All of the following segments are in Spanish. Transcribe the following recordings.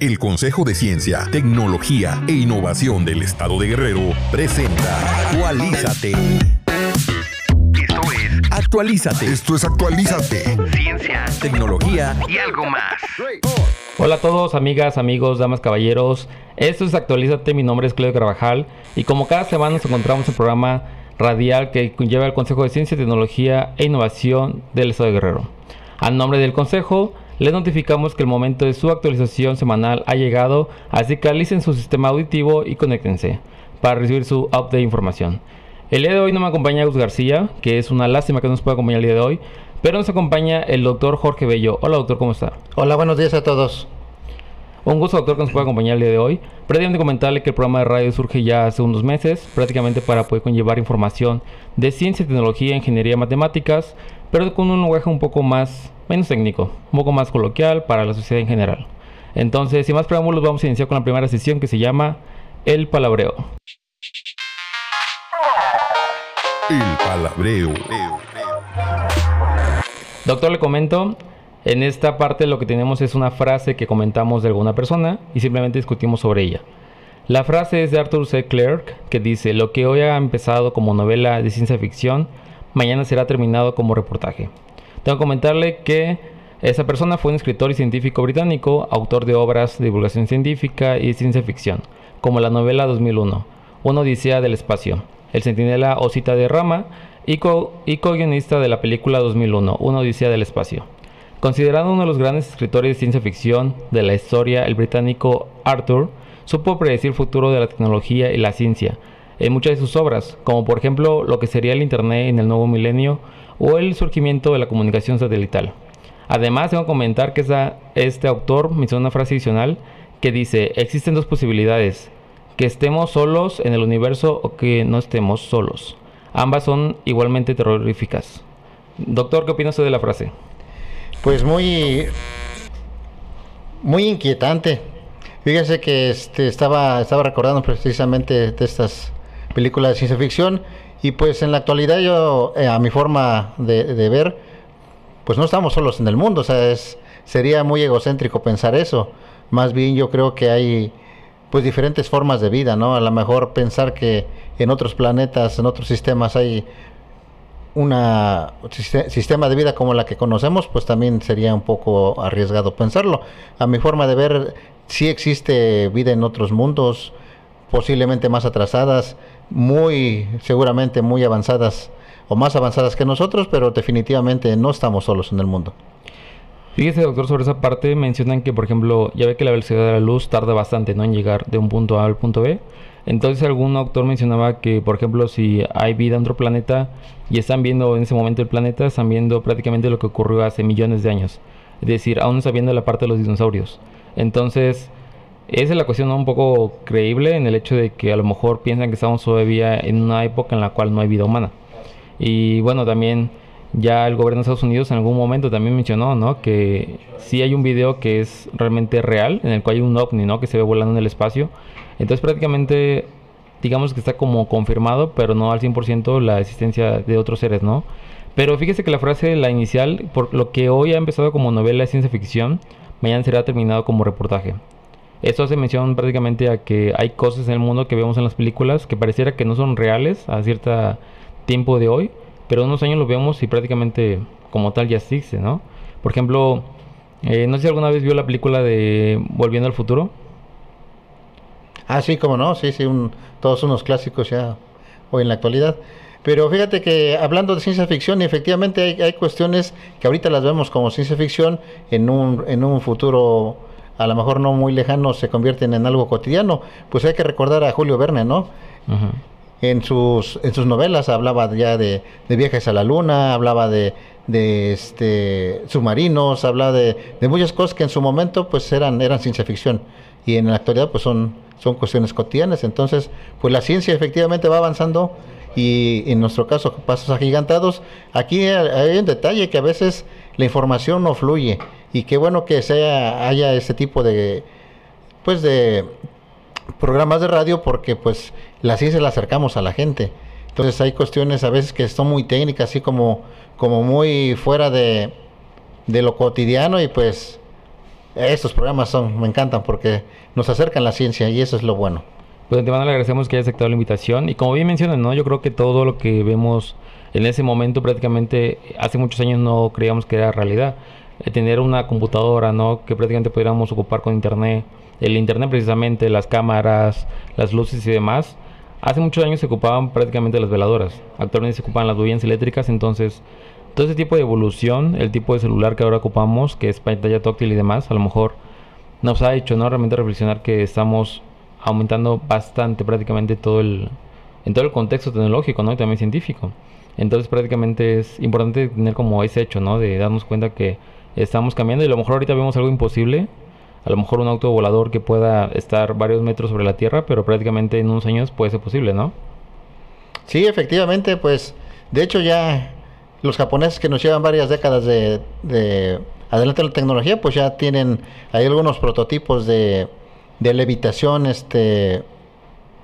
El Consejo de Ciencia, Tecnología e Innovación del Estado de Guerrero presenta Actualízate. Esto es Actualízate. Esto es Actualízate. Ciencia, tecnología y algo más. Hola a todos, amigas, amigos, damas, caballeros. Esto es Actualízate. Mi nombre es Claudio Carvajal y como cada semana nos encontramos en el programa radial que lleva el Consejo de Ciencia, Tecnología e Innovación del Estado de Guerrero. A nombre del Consejo, les notificamos que el momento de su actualización semanal ha llegado, así que alicen su sistema auditivo y conéctense para recibir su update de información. El día de hoy no me acompaña Gus García, que es una lástima que no nos pueda acompañar el día de hoy, pero nos acompaña el doctor Jorge Bello. Hola doctor, ¿cómo está? Hola, buenos días a todos. Un gusto, doctor, que nos pueda acompañar el día de hoy. Previamente comentarle que el programa de radio surge ya hace unos meses, prácticamente para poder conllevar información de ciencia, tecnología, ingeniería, matemáticas, pero con un lenguaje un poco más, menos técnico, un poco más coloquial para la sociedad en general. Entonces, sin más preámbulos, vamos a iniciar con la primera sesión que se llama El Palabreo. El Palabreo. Doctor, le comento, en esta parte lo que tenemos es una frase que comentamos de alguna persona y simplemente discutimos sobre ella. La frase es de Arthur C. Clarke que dice, lo que hoy ha empezado como novela de ciencia ficción mañana será terminado como reportaje. Tengo que comentarle que esa persona fue un escritor y científico británico, autor de obras de divulgación científica y ciencia ficción, como la novela 2001, Una Odisea del Espacio, El Centinela o Cita de Rama y co-guionista de la película 2001, Una Odisea del Espacio. Considerado uno de los grandes escritores de ciencia ficción de la historia, el británico Arthur supo predecir el futuro de la tecnología y la ciencia, en muchas de sus obras, como por ejemplo lo que sería el Internet en el nuevo milenio o el surgimiento de la comunicación satelital. Además, tengo que comentar que este autor menciona una frase adicional que dice, existen dos posibilidades, que estemos solos en el universo o que no estemos solos. Ambas son igualmente terroríficas. Doctor, ¿qué opina de la frase? Pues muy, muy inquietante. Fíjense que este, estaba, estaba recordando precisamente de estas película de ciencia ficción. Y pues en la actualidad yo, eh, a mi forma de, ver, pues no estamos solos en el mundo. O sea, es, sería muy egocéntrico pensar eso. Más bien yo creo que hay pues diferentes formas de vida, ¿no? A lo mejor pensar que en otros planetas, en otros sistemas hay una sistema de vida como la que conocemos, pues también sería un poco arriesgado pensarlo. A mi forma de ver, sí existe vida en otros mundos, posiblemente más atrasadas, muy seguramente muy avanzadas o más avanzadas que nosotros, pero definitivamente no estamos solos en el mundo. Fíjese, doctor, sobre esa parte mencionan que, por ejemplo, ya ve que la velocidad de la luz tarda bastante ¿no? en llegar de un punto A al punto B. Entonces algún autor mencionaba que, por ejemplo, si hay vida en otro planeta y están viendo en ese momento el planeta, están viendo prácticamente lo que ocurrió hace millones de años. Es decir, aún no está viendo la parte de los dinosaurios. Entonces, esa es la cuestión un poco creíble en el hecho de que a lo mejor piensan que estamos todavía en una época en la cual no hay vida humana. Y bueno, también ya el gobierno de Estados Unidos en algún momento también mencionó, ¿no? Que sí hay un video que es realmente real, en el cual hay un ovni, ¿no? Que se ve volando en el espacio. Entonces prácticamente, digamos que está como confirmado, pero no al 100% la existencia de otros seres, ¿no? Pero fíjese que la frase, la inicial, por lo que hoy ha empezado como novela de ciencia ficción, mañana será terminado como reportaje. Esto hace mención prácticamente a que hay cosas en el mundo que vemos en las películas que pareciera que no son reales a cierto tiempo de hoy, pero unos años lo vemos y prácticamente como tal ya existe, ¿no? Por ejemplo, eh, no sé si alguna vez vio la película de Volviendo al Futuro. Ah, sí, como no, sí, sí, un, todos unos clásicos ya hoy en la actualidad. Pero fíjate que hablando de ciencia ficción, efectivamente hay, hay cuestiones que ahorita las vemos como ciencia ficción en un, en un futuro a lo mejor no muy lejanos se convierten en algo cotidiano. Pues hay que recordar a Julio Verne, ¿no? En sus, en sus novelas hablaba ya de, viajes a la luna, hablaba de, de este, submarinos, hablaba de, de, muchas cosas que en su momento pues eran, eran ciencia ficción y en la actualidad pues son, son cuestiones cotidianas. Entonces, pues la ciencia efectivamente va avanzando y en nuestro caso pasos agigantados. Aquí hay un detalle que a veces la información no fluye y qué bueno que sea haya ese tipo de pues de programas de radio porque pues la ciencia la acercamos a la gente entonces hay cuestiones a veces que son muy técnicas así como como muy fuera de, de lo cotidiano y pues estos programas son, me encantan porque nos acercan la ciencia y eso es lo bueno. Pues antemano le agradecemos que haya aceptado la invitación y como bien mencionan, ¿no? Yo creo que todo lo que vemos en ese momento prácticamente hace muchos años no creíamos que era realidad. Eh, tener una computadora, ¿no? Que prácticamente pudiéramos ocupar con internet, el internet precisamente, las cámaras, las luces y demás. Hace muchos años se ocupaban prácticamente las veladoras. Actualmente se ocupan las bobinas eléctricas, entonces todo ese tipo de evolución, el tipo de celular que ahora ocupamos, que es pantalla táctil y demás, a lo mejor nos ha hecho no realmente reflexionar que estamos aumentando bastante prácticamente todo el en todo el contexto tecnológico, ¿no? Y también científico. Entonces prácticamente es importante tener como ese hecho, ¿no? De darnos cuenta que estamos cambiando y a lo mejor ahorita vemos algo imposible, a lo mejor un auto volador que pueda estar varios metros sobre la Tierra, pero prácticamente en unos años puede ser posible, ¿no? Sí, efectivamente, pues de hecho ya los japoneses que nos llevan varias décadas de, de adelante en la tecnología, pues ya tienen hay algunos prototipos de, de levitación este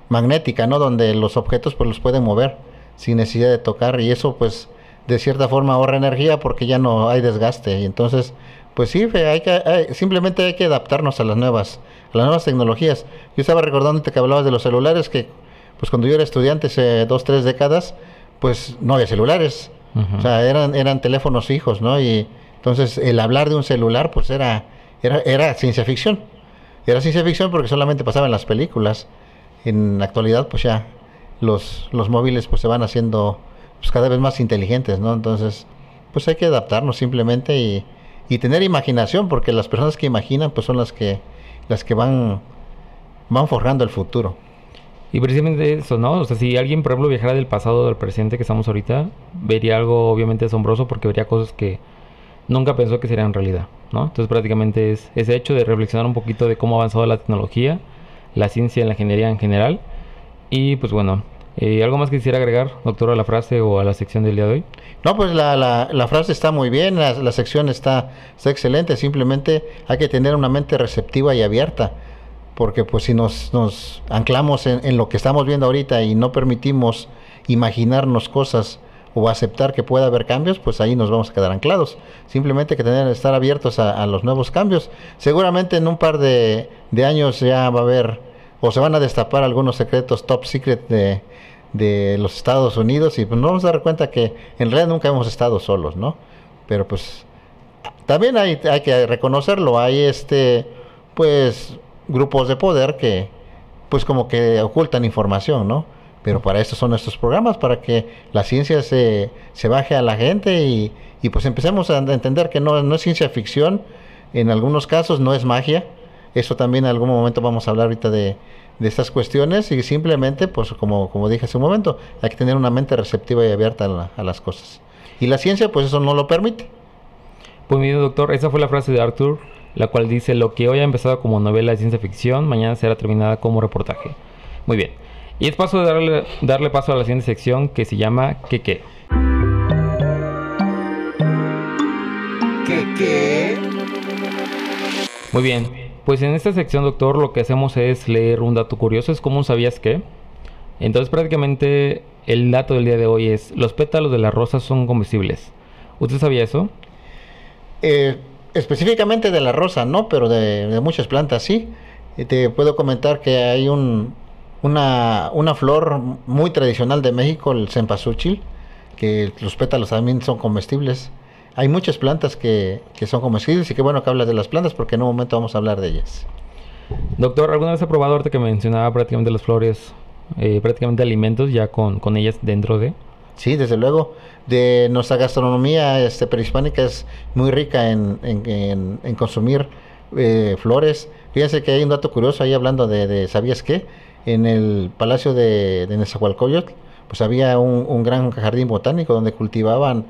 magnética, ¿no? Donde los objetos pues los pueden mover sin necesidad de tocar y eso pues de cierta forma ahorra energía porque ya no hay desgaste. Y entonces pues sí hay que simplemente hay que adaptarnos a las nuevas a las nuevas tecnologías. Yo estaba recordando que hablabas de los celulares que pues cuando yo era estudiante hace dos tres décadas pues no había celulares. O sea eran eran teléfonos fijos no y entonces el hablar de un celular pues era era era ciencia ficción. Era ciencia ficción porque solamente pasaba en las películas. En la actualidad pues ya los, los móviles pues se van haciendo pues, cada vez más inteligentes, ¿no? Entonces, pues hay que adaptarnos simplemente y, y, tener imaginación, porque las personas que imaginan pues son las que las que van van forjando el futuro. Y precisamente eso, ¿no? O sea, si alguien, por ejemplo, viajara del pasado al presente que estamos ahorita, vería algo obviamente asombroso porque vería cosas que nunca pensó que serían realidad, ¿no? Entonces prácticamente es ese hecho de reflexionar un poquito de cómo ha avanzado la tecnología, la ciencia y la ingeniería en general y pues bueno, eh, ¿algo más que quisiera agregar, doctor, a la frase o a la sección del día de hoy? No, pues la, la, frase está muy bien, la, sección está, está, excelente, simplemente hay que tener una mente receptiva y abierta, porque pues si nos, nos anclamos en, en, lo que estamos viendo ahorita y no permitimos imaginarnos cosas o aceptar que pueda haber cambios, pues ahí nos vamos a quedar anclados. Simplemente hay que tener, estar abiertos a, a los nuevos cambios. Seguramente en un par de, de años ya va a haber o se van a destapar algunos secretos top secret de, de los Estados Unidos y pues nos vamos a dar cuenta que en realidad nunca hemos estado solos, ¿no? Pero pues también hay, hay que reconocerlo, hay este pues grupos de poder que pues como que ocultan información, ¿no? Pero para eso son estos programas, para que la ciencia se, se baje a la gente y, y pues empecemos a entender que no, no es ciencia ficción, en algunos casos no es magia, eso también en algún momento vamos a hablar ahorita de, de estas cuestiones y simplemente, pues como, como dije hace un momento, hay que tener una mente receptiva y abierta a, las cosas. Y la ciencia, pues eso no lo permite. Pues mire, doctor, esa fue la frase de Arthur, la cual dice, lo que hoy ha empezado como novela de ciencia ficción, mañana será terminada como reportaje. Muy bien. Y es paso de darle, darle paso a la siguiente sección que se llama ¿Qué qué? ¿Qué qué? Muy bien. Pues en esta sección, doctor, lo que hacemos es leer un dato curioso, es como sabías qué. Entonces prácticamente el dato del día de hoy es, los pétalos de la rosa son comestibles. ¿Usted sabía eso? Eh, específicamente de la rosa, no, pero de, muchas plantas sí. te puedo comentar que hay un, una, una, flor muy tradicional de México, el cempasúchil, que los pétalos también son comestibles hay muchas plantas que, que son comestibles y qué bueno que hablas de las plantas porque en un momento vamos a hablar de ellas. Doctor, ¿alguna vez ha probado ahorita que mencionaba prácticamente las flores, eh, prácticamente alimentos ya con, con, ellas dentro de? Sí, desde luego. De nuestra gastronomía este, prehispánica es muy rica en, en, en, consumir eh, flores. Fíjense que hay un dato curioso ahí hablando de, de ¿sabías qué? En el palacio de, de Nezahualcóyotl, pues había un, un gran jardín botánico donde cultivaban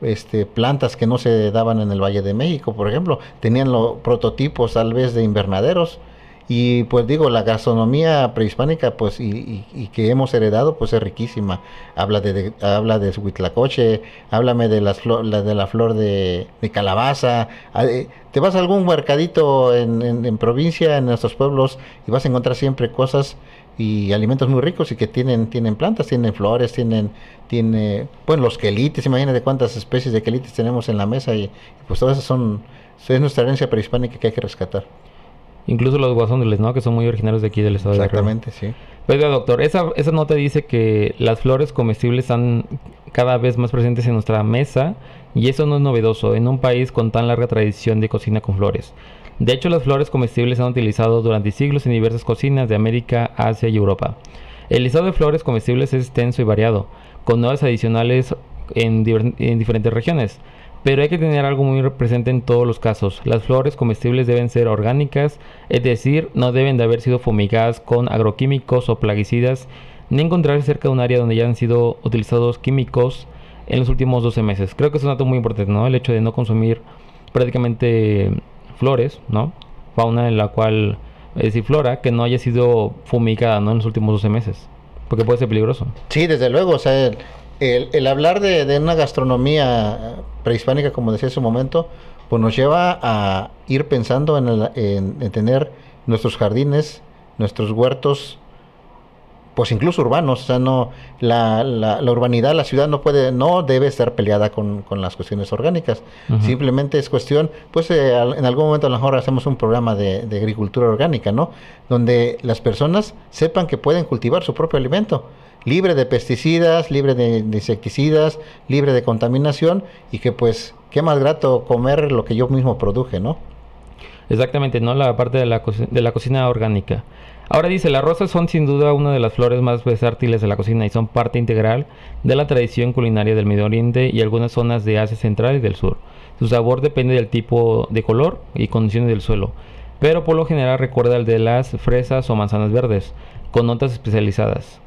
este, plantas que no se daban en el Valle de México, por ejemplo, tenían los prototipos tal vez de invernaderos y pues digo, la gastronomía prehispánica pues y, que hemos heredado pues es riquísima. Habla de, habla de huitlacoche, háblame de, las la, de la flor de, calabaza. Ah, eh, te vas a algún mercadito en, en, provincia, en nuestros pueblos y vas a encontrar siempre cosas y alimentos muy ricos y que tienen tienen plantas, tienen flores, tienen tiene bueno los quelites, imagínate cuántas especies de quelites tenemos en la mesa y, pues todas esas son es nuestra herencia prehispánica que hay que rescatar. Incluso los guasóniles, ¿no? Que son muy originarios de aquí del estado Exactamente, de Exactamente, sí. Pero, doctor, esa, esa nota dice que las flores comestibles están cada vez más presentes en nuestra mesa y eso no es novedoso en un país con tan larga tradición de cocina con flores. De hecho, las flores comestibles se han utilizado durante siglos en diversas cocinas de América, Asia y Europa. El listado de flores comestibles es extenso y variado, con nuevas adicionales en, en diferentes regiones. Pero hay que tener algo muy presente en todos los casos. Las flores comestibles deben ser orgánicas, es decir, no deben de haber sido fumigadas con agroquímicos o plaguicidas, ni encontrarse cerca de un área donde ya han sido utilizados químicos en los últimos 12 meses. Creo que es un dato muy importante, ¿no? El hecho de no consumir prácticamente flores, ¿no? Fauna en la cual, es decir, flora, que no haya sido fumigada, ¿no? En los últimos 12 meses. Porque puede ser peligroso. Sí, desde luego, o sea, el, hablar de, una gastronomía prehispánica, como decía hace un momento, pues nos lleva a ir pensando en, tener nuestros jardines, nuestros huertos, pues incluso urbanos, o sea, no, la, la, urbanidad, la ciudad no puede, no debe estar peleada con, las cuestiones orgánicas. Simplemente es cuestión, pues eh, en algún momento a lo mejor hacemos un programa de, de, agricultura orgánica, ¿no? Donde las personas sepan que pueden cultivar su propio alimento libre de pesticidas, libre de, insecticidas, libre de contaminación y que pues qué más grato comer lo que yo mismo produje, ¿no? Exactamente, ¿no? La parte de la, de la cocina orgánica. Ahora dice, las rosas son sin duda una de las flores más versátiles de la cocina y son parte integral de la tradición culinaria del Medio Oriente y algunas zonas de Asia Central y del Sur. Su sabor depende del tipo de color y condiciones del suelo, pero por lo general recuerda al de las fresas o manzanas verdes, con notas especializadas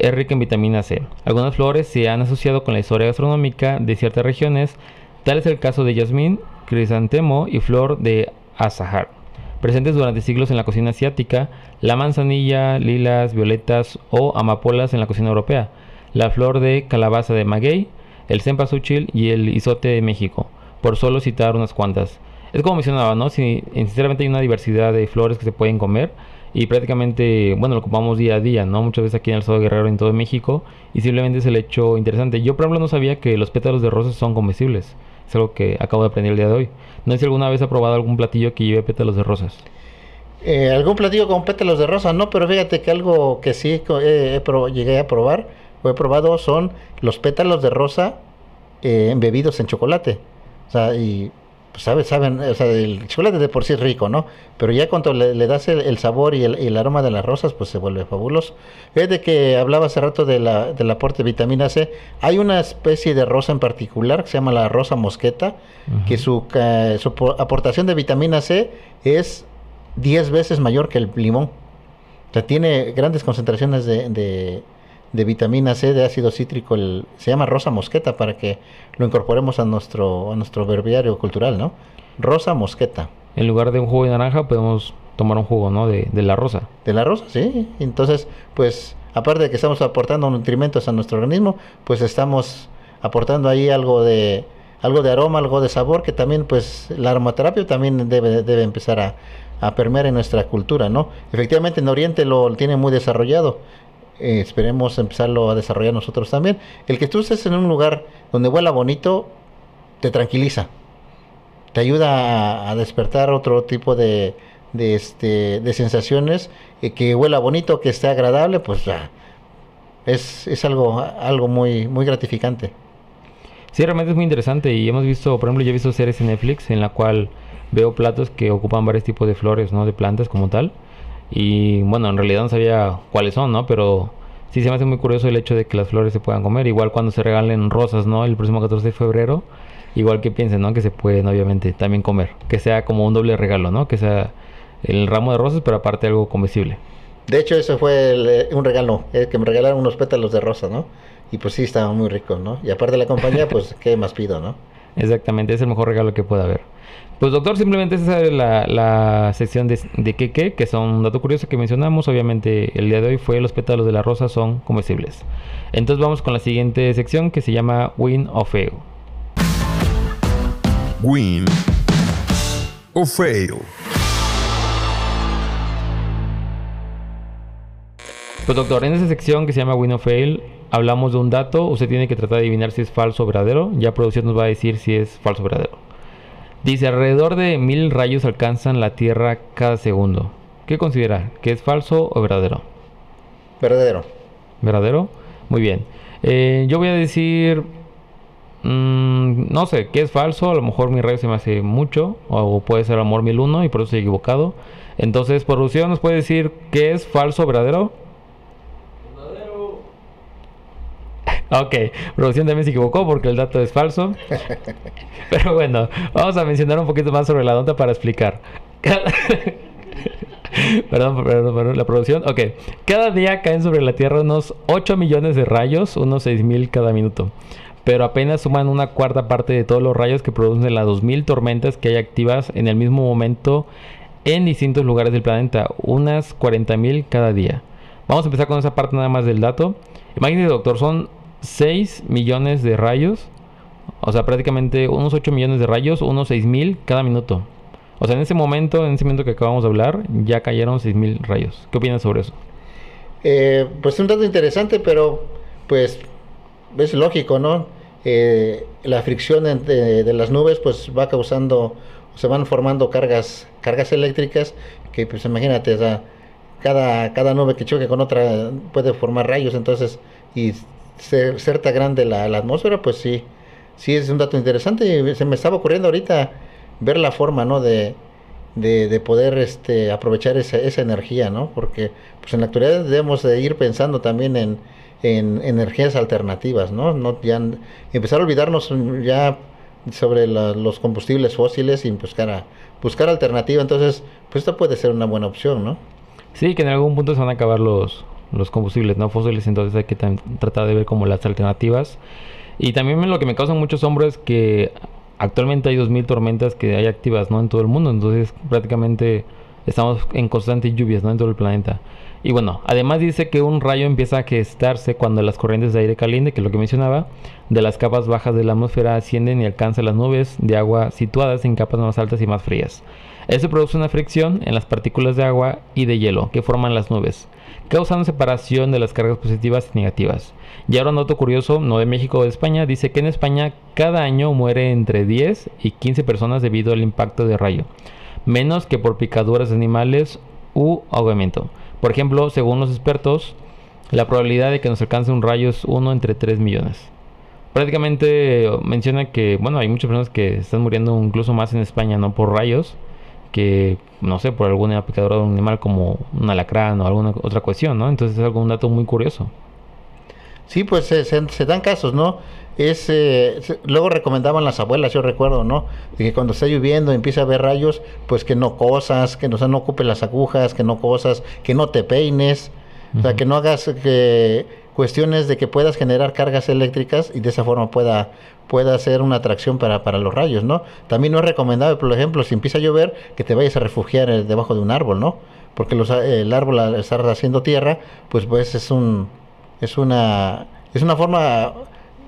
es rica en vitamina C. Algunas flores se han asociado con la historia gastronómica de ciertas regiones, tal es el caso de jazmín, crisantemo y flor de azahar. Presentes durante siglos en la cocina asiática, la manzanilla, lilas, violetas o amapolas en la cocina europea, la flor de calabaza de maguey, el cempasúchil y el isote de México, por solo citar unas cuantas. Es como mencionaba, ¿no? Si, sinceramente hay una diversidad de flores que se pueden comer, y prácticamente, bueno, lo ocupamos día a día, ¿no? Muchas veces aquí en el estado Guerrero, en todo México, y simplemente es el hecho interesante. Yo, por ejemplo, no sabía que los pétalos de rosas son comestibles. Es algo que acabo de aprender el día de hoy. No sé si alguna vez ha probado algún platillo que lleve pétalos de rosas. Eh, algún platillo con pétalos de rosa, no, pero fíjate que algo que sí llegué a probar, o he probado, son los pétalos de rosa eh, embebidos en chocolate. O sea, y pues sabe, saben, o sea, el chocolate de por sí es rico, ¿no? Pero ya cuando le, das el, sabor y el, aroma de las rosas, pues se vuelve fabuloso. Es de que hablaba hace rato de la, del aporte de vitamina C. Hay una especie de rosa en particular que se llama la rosa mosqueta, que su, su aportación de vitamina C es 10 veces mayor que el limón. O sea, tiene grandes concentraciones de de vitamina C, de ácido cítrico, el, se llama rosa mosqueta para que lo incorporemos a nuestro, a nuestro verbiario cultural, ¿no? Rosa mosqueta. En lugar de un jugo de naranja podemos tomar un jugo, ¿no? De, de la rosa. De la rosa, sí. Entonces, pues, aparte de que estamos aportando nutrimentos a nuestro organismo, pues estamos aportando ahí algo de algo de aroma, algo de sabor, que también, pues, la aromaterapia también debe, debe empezar a, a permear en nuestra cultura, ¿no? Efectivamente, en Oriente lo tiene muy desarrollado. Eh, esperemos empezarlo a desarrollar nosotros también. El que tú estés en un lugar donde huela bonito, te tranquiliza. Te ayuda a, despertar otro tipo de, de, este, de sensaciones. Eh, que huela bonito, que esté agradable, pues ya. Es, es algo, algo muy, muy gratificante. Sí, realmente es muy interesante y hemos visto, por ejemplo, yo he visto series en Netflix en la cual veo platos que ocupan varios tipos de flores, ¿no? De plantas como tal y bueno, en realidad no sabía cuáles son, ¿no? Pero sí se me hace muy curioso el hecho de que las flores se puedan comer. Igual cuando se regalen rosas, ¿no? El próximo 14 de febrero. Igual que piensen, ¿no? Que se pueden obviamente también comer. Que sea como un doble regalo, ¿no? Que sea el ramo de rosas, pero aparte algo comestible. De hecho, eso fue eh, un regalo, eh, que me regalaron unos pétalos de rosa, ¿no? Y pues sí, estaba muy rico, ¿no? Y aparte de la compañía, pues, ¿qué más pido, no? Exactamente, es el mejor regalo que pueda haber. Pues doctor, simplemente esa es la, la sección de, de qué, que son un dato curioso que mencionamos. Obviamente el día de hoy fue los pétalos de la rosa son comestibles. Entonces vamos con la siguiente sección que se llama Win o Fail. Win o Fail. Pues doctor, en esa sección que se llama Win o Fail, hablamos de un dato, usted tiene que tratar de adivinar si es falso o verdadero, ya producción nos va a decir si es falso o verdadero. Dice, alrededor de mil rayos alcanzan la Tierra cada segundo. ¿Qué considera? ¿Que es falso o verdadero? Verdadero. ¿Verdadero? Muy bien. Eh, yo voy a decir, mm, no sé, que es falso. A lo mejor mi rayo se me hace mucho. O puede ser amor 1001 y por eso estoy equivocado. Entonces, producción nos puede decir que es falso o. Verdadero. Ok, producción también se equivocó porque el dato es falso. Pero bueno, vamos a mencionar un poquito más sobre la nota para explicar. perdón, perdón, perdón, la producción. Ok. Cada día caen sobre la Tierra unos 8 millones de rayos, unos 6 mil cada minuto. Pero apenas suman una cuarta parte de todos los rayos que producen las 2000 tormentas que hay activas en el mismo momento en distintos lugares del planeta, unas 40 mil cada día. Vamos a empezar con esa parte nada más del dato. Imagínate, doctor, son 6 millones de rayos. O sea, prácticamente unos 8 millones de rayos, unos 6 mil cada minuto. O sea, en ese momento, en ese momento que acabamos de hablar, ya cayeron 6.000 rayos. ¿Qué opinas sobre eso? Eh, pues un dato interesante, pero pues es lógico, ¿no? Eh, la fricción de, las nubes pues va causando, se van formando cargas, cargas eléctricas que pues imagínate, cada, cada nube que choque con otra puede formar rayos, entonces, y ser, ser tan grande la, atmósfera, pues sí, sí es un dato interesante. Se me estaba ocurriendo ahorita ver la forma, ¿no? De, de, poder este, aprovechar esa, esa energía, ¿no? Porque pues en la actualidad debemos de ir pensando también en, en energías alternativas, ¿no? no ya empezar a olvidarnos ya sobre los combustibles fósiles y buscar, a, buscar alternativa. Entonces, pues esto puede ser una buena opción, ¿no? Sí, que en algún punto se van a acabar los, los combustibles no fósiles, entonces hay que tratar de ver como las alternativas. Y también lo que me causa mucho asombro es que actualmente hay 2.000 tormentas que hay activas ¿no? en todo el mundo, entonces prácticamente estamos en constantes lluvias ¿no? en todo el planeta. Y bueno, además dice que un rayo empieza a gestarse cuando las corrientes de aire caliente, que es lo que mencionaba, de las capas bajas de la atmósfera ascienden y alcanzan las nubes de agua situadas en capas más altas y más frías. Eso produce una fricción en las partículas de agua y de hielo que forman las nubes, causando separación de las cargas positivas y negativas. Y ahora un dato curioso, no de México o de España, dice que en España cada año muere entre 10 y 15 personas debido al impacto de rayo, menos que por picaduras de animales u ahogamiento. Por ejemplo, según los expertos, la probabilidad de que nos alcance un rayo es 1 entre 3 millones. Prácticamente menciona que, bueno, hay muchas personas que están muriendo incluso más en España, no por rayos, que, no sé, por alguna picadura de un animal como un alacrán o alguna otra cuestión, ¿no? Entonces es algo, un dato muy curioso. Sí, pues se, dan casos, ¿no? Es, eh, luego recomendaban las abuelas, yo recuerdo, ¿no? De que cuando está lloviendo y empieza a haber rayos, pues que no cosas, que no, no ocupes las agujas, que no cosas, que no te peines, o sea, que no hagas que cuestiones de que puedas generar cargas eléctricas y de esa forma pueda pueda ser una atracción para, para los rayos, ¿no? También no es recomendable, por ejemplo, si empieza a llover, que te vayas a refugiar eh, debajo de un árbol, ¿no? Porque los, el árbol al estar haciendo tierra, pues pues es un es una es una forma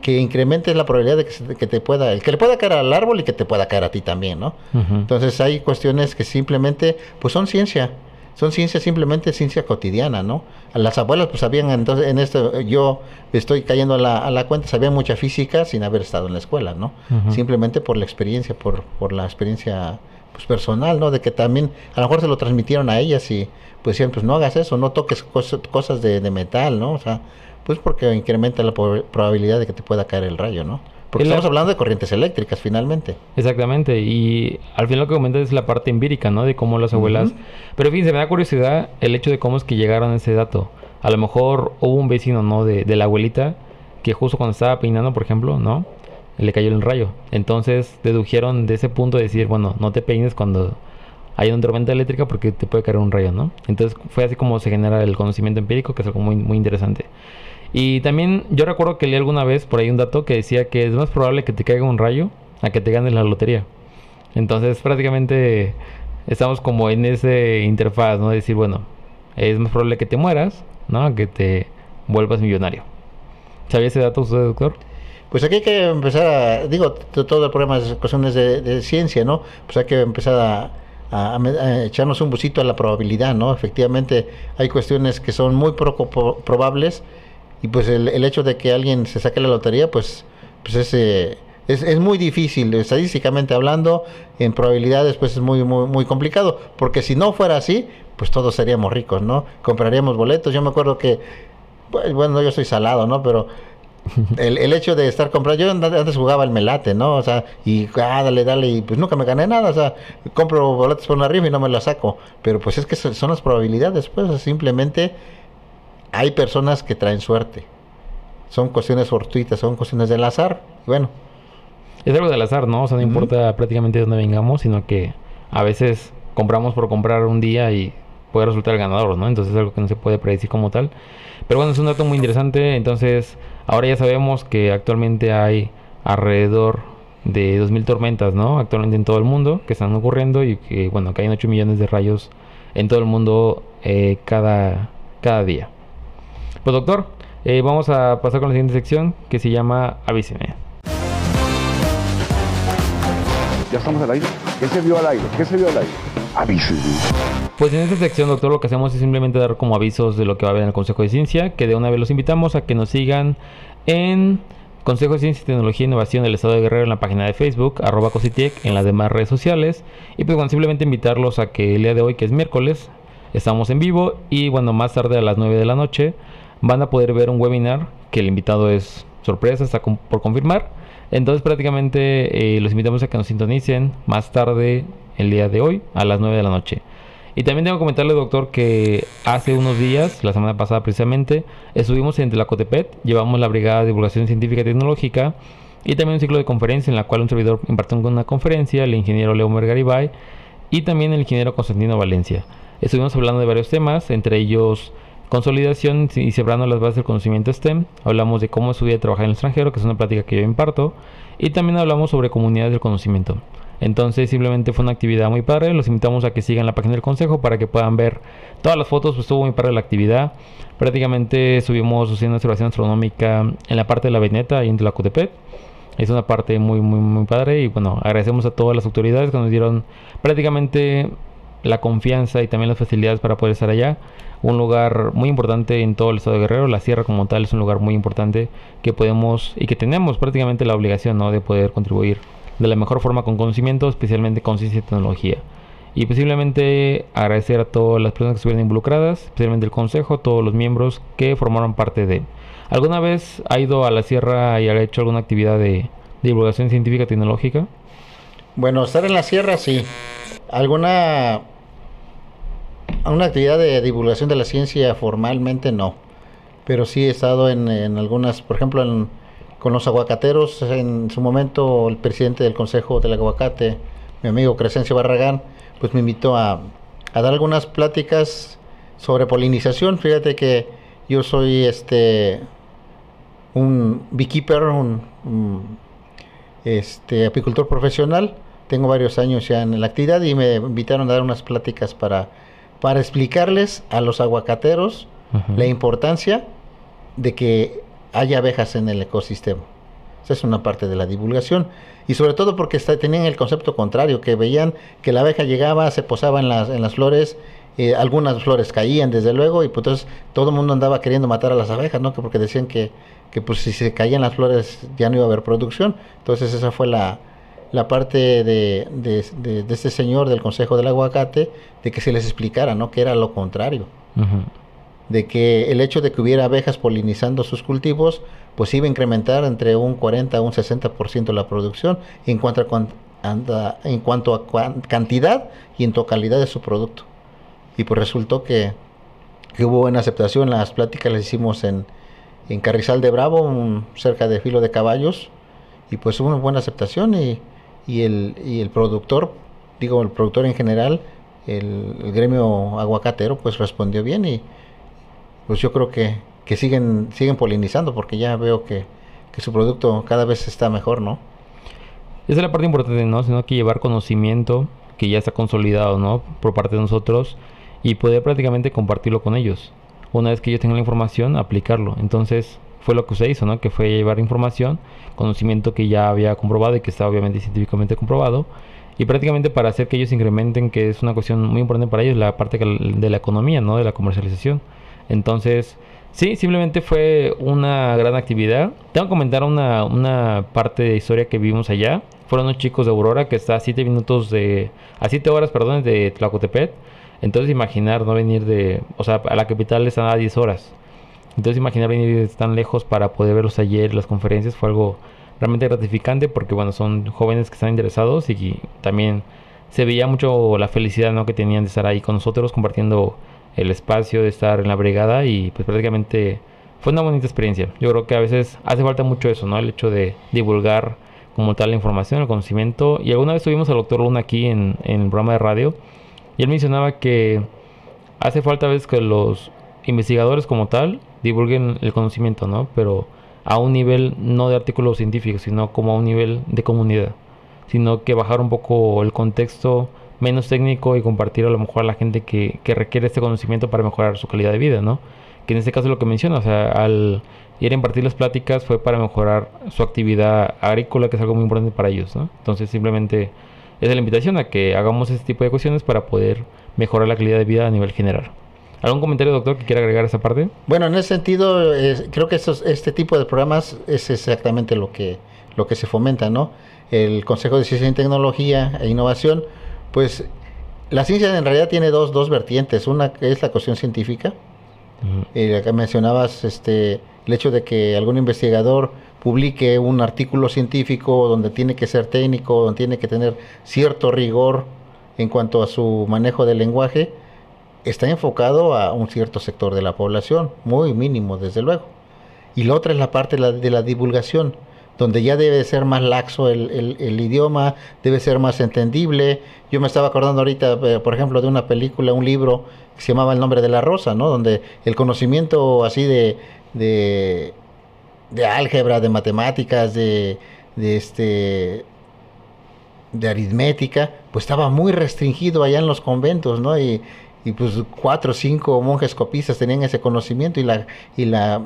que incremente la probabilidad de que, te pueda, el que le pueda caer al árbol y que te pueda caer a ti también, ¿no? Entonces hay cuestiones que simplemente, pues son ciencia, son ciencia simplemente ciencia cotidiana, ¿no? Las abuelas pues sabían, entonces en esto yo estoy cayendo a la, a la cuenta, sabían mucha física sin haber estado en la escuela, ¿no? Simplemente por la experiencia, por, por la experiencia pues personal, ¿no? De que también a lo mejor se lo transmitieron a ellas y pues decían, pues no hagas eso, no toques cosas de, de metal, ¿no? O sea, pues porque incrementa la probabilidad de que te pueda caer el rayo, ¿no? Porque estamos hablando de corrientes eléctricas finalmente. Exactamente, y al final lo que comentas es la parte empírica, ¿no? De cómo las abuelas... Pero fíjense, me da curiosidad el hecho de cómo es que llegaron a ese dato. A lo mejor hubo un vecino, ¿no? De, de la abuelita que justo cuando estaba peinando, por ejemplo, ¿no? Le cayó el rayo. Entonces dedujeron de ese punto de decir, bueno, no te peines cuando hay una tormenta eléctrica porque te puede caer un rayo, ¿no? Entonces fue así como se genera el conocimiento empírico, que es algo muy, muy interesante. Y también yo recuerdo que leí alguna vez por ahí un dato que decía que es más probable que te caiga un rayo a que te ganes la lotería. Entonces prácticamente estamos como en ese interfaz, ¿no? De decir, bueno, es más probable que te mueras, ¿no? A que te vuelvas millonario. ¿Sabía ese dato usted, doctor? Pues aquí hay que empezar a, digo, todo el problema es cuestiones de, ciencia, ¿no? Pues hay que empezar a, echarnos un busito a la probabilidad, ¿no? Efectivamente hay cuestiones que son muy poco probables y pues el, el, hecho de que alguien se saque la lotería, pues, pues es, Es, es, muy difícil, estadísticamente hablando, en probabilidades pues es muy, muy, muy complicado, porque si no fuera así, pues todos seríamos ricos, ¿no? Compraríamos boletos, yo me acuerdo que, pues, bueno, yo soy salado, ¿no? Pero el, el, hecho de estar comprando, yo antes jugaba el melate, ¿no? O sea, y ah, dale, dale, y pues nunca me gané nada, o sea, compro boletos por una rifa y no me lo saco, pero pues es que son las probabilidades, pues simplemente hay personas que traen suerte, son cuestiones fortuitas, son cuestiones del azar, bueno. Es algo del azar, ¿no? O sea, no importa prácticamente de dónde vengamos, sino que a veces compramos por comprar un día y puede resultar el ganador, ¿no? Entonces es algo que no se puede predecir como tal. Pero bueno, es un dato muy interesante, entonces Ahora ya sabemos que actualmente hay alrededor de 2.000 tormentas, ¿no? Actualmente en todo el mundo que están ocurriendo y que, bueno, caen 8 millones de rayos en todo el mundo eh, cada, cada día. Pues doctor, eh, vamos a pasar con la siguiente sección que se llama Avíseme. Ya estamos al aire. ¿Qué se vio al aire? ¿Qué se vio al aire? Avíseme. Pues en esta sección, doctor, lo que hacemos es simplemente dar como avisos de lo que va a haber en el Consejo de Ciencia, que de una vez los invitamos a que nos sigan en Consejo de Ciencia, Tecnología e Innovación del Estado de Guerrero en la página de Facebook, arroba Cositec, en las demás redes sociales. Y pues bueno, simplemente invitarlos a que el día de hoy, que es miércoles, estamos en vivo y bueno, más tarde a las 9 de la noche van a poder ver un webinar que el invitado es sorpresa, está por confirmar. Entonces prácticamente eh, los invitamos a que nos sintonicen más tarde el día de hoy a las 9 de la noche. Y también tengo que comentarle, doctor, que hace unos días, la semana pasada precisamente, estuvimos en Tlacotepet, llevamos la Brigada de Divulgación Científica y Tecnológica y también un ciclo de conferencia en la cual un servidor impartió una conferencia, el ingeniero Leo Mergaribay y también el ingeniero Constantino Valencia. Estuvimos hablando de varios temas, entre ellos consolidación y sembrando las bases del conocimiento STEM. Hablamos de cómo estudiar y trabajar en el extranjero, que es una plática que yo imparto. Y también hablamos sobre comunidades del conocimiento. Entonces simplemente fue una actividad muy padre. Los invitamos a que sigan la página del consejo para que puedan ver todas las fotos. Pues estuvo muy padre la actividad. Prácticamente estuvimos haciendo observación astronómica en la parte de la Veneta y en Tlacotepet. Es una parte muy, muy, muy padre. Y bueno, agradecemos a todas las autoridades que nos dieron prácticamente la confianza y también las facilidades para poder estar allá. Un lugar muy importante en todo el estado de Guerrero. La sierra como tal es un lugar muy importante que podemos y que tenemos prácticamente la obligación ¿no? de poder contribuir de la mejor forma con conocimiento, especialmente con ciencia y tecnología. Y posiblemente agradecer a todas las personas que estuvieron involucradas, especialmente el consejo, todos los miembros que formaron parte de. ¿Alguna vez ha ido a la sierra y ha hecho alguna actividad de, divulgación científica tecnológica? Bueno, estar en la sierra sí. ¿Alguna una actividad de divulgación de la ciencia formalmente no? Pero sí he estado en, en algunas, por ejemplo, en con los aguacateros. En su momento, el presidente del Consejo del Aguacate, mi amigo Crescencio Barragán, pues me invitó a, dar algunas pláticas sobre polinización. Fíjate que yo soy este un beekeeper, un, este apicultor profesional. Tengo varios años ya en la actividad y me invitaron a dar unas pláticas para, para explicarles a los aguacateros la importancia de que hay abejas en el ecosistema. Esa es una parte de la divulgación. Y sobre todo porque está, tenían el concepto contrario, que veían que la abeja llegaba, se posaba en las, en las flores, eh, algunas flores caían desde luego, y pues entonces todo el mundo andaba queriendo matar a las abejas, ¿no? porque decían que, que pues si se caían las flores ya no iba a haber producción. Entonces esa fue la, la parte de, de, de, este señor del Consejo del Aguacate, de que se les explicara, ¿no? Que era lo contrario de que el hecho de que hubiera abejas polinizando sus cultivos, pues iba a incrementar entre un 40 a un 60% la producción en cuanto a, en cuanto a cantidad y en calidad de su producto. Y pues resultó que, hubo buena aceptación. Las pláticas las hicimos en, en Carrizal de Bravo, cerca de Filo de Caballos, y pues hubo una buena aceptación y, y, el, y el productor, digo el productor en general, el, gremio aguacatero, pues respondió bien y pues yo creo que, que siguen, siguen polinizando porque ya veo que, que su producto cada vez está mejor, ¿no? Esa es la parte importante, ¿no? Sino que llevar conocimiento que ya está consolidado, ¿no? Por parte de nosotros y poder prácticamente compartirlo con ellos. Una vez que ellos tengan la información, aplicarlo. Entonces, fue lo que usted hizo, ¿no? Que fue llevar información, conocimiento que ya había comprobado y que está obviamente científicamente comprobado. Y prácticamente para hacer que ellos incrementen, que es una cuestión muy importante para ellos, la parte de la economía, ¿no? De la comercialización. Entonces, sí, simplemente fue una gran actividad. Tengo que comentar una, una parte de historia que vimos allá. Fueron unos chicos de Aurora que está a 7 minutos de... a 7 horas, perdón, de Tlacotepet. Entonces imaginar no venir de... o sea, a la capital están a 10 horas. Entonces imaginar venir tan lejos para poder ver los talleres, las conferencias, fue algo realmente gratificante porque bueno, son jóvenes que están interesados y también se veía mucho la felicidad ¿no? que tenían de estar ahí con nosotros compartiendo el espacio, de estar en la brigada y pues prácticamente fue una bonita experiencia. Yo creo que a veces hace falta mucho eso, ¿no? El hecho de divulgar como tal la información, el conocimiento. Y alguna vez tuvimos al doctor Luna aquí en, en el programa de radio y él mencionaba que hace falta a veces que los investigadores como tal divulguen el conocimiento, ¿no? Pero a un nivel no de artículos científicos, sino como a un nivel de comunidad, sino que bajar un poco el contexto menos técnico y compartir a lo mejor a la gente que, que requiere este conocimiento para mejorar su calidad de vida, ¿no? Que en este caso es lo que menciona, o sea, al ir a impartir las pláticas fue para mejorar su actividad agrícola, que es algo muy importante para ellos, ¿no? Entonces simplemente es la invitación a que hagamos este tipo de cuestiones para poder mejorar la calidad de vida a nivel general. ¿Algún comentario, doctor, que quiera agregar a esa parte? Bueno, en ese sentido, creo que estos, este tipo de programas es exactamente lo que, lo que se fomenta, ¿no? El Consejo de Ciencia y Tecnología e Innovación, pues la ciencia en realidad tiene dos, dos vertientes. Una es la cuestión científica. Uh acá mencionabas este, el hecho de que algún investigador publique un artículo científico donde tiene que ser técnico, donde tiene que tener cierto rigor en cuanto a su manejo del lenguaje está enfocado a un cierto sector de la población, muy mínimo desde luego. Y la otra es la parte de la, divulgación, donde ya debe ser más laxo el, idioma, debe ser más entendible. Yo me estaba acordando ahorita, eh, por ejemplo, de una película, un libro que se llamaba El nombre de la rosa, ¿no? Donde el conocimiento así de, de, álgebra, de matemáticas, de, de este de aritmética, pues estaba muy restringido allá en los conventos, ¿no? Y, y pues cuatro o cinco monjes copistas tenían ese conocimiento y la y la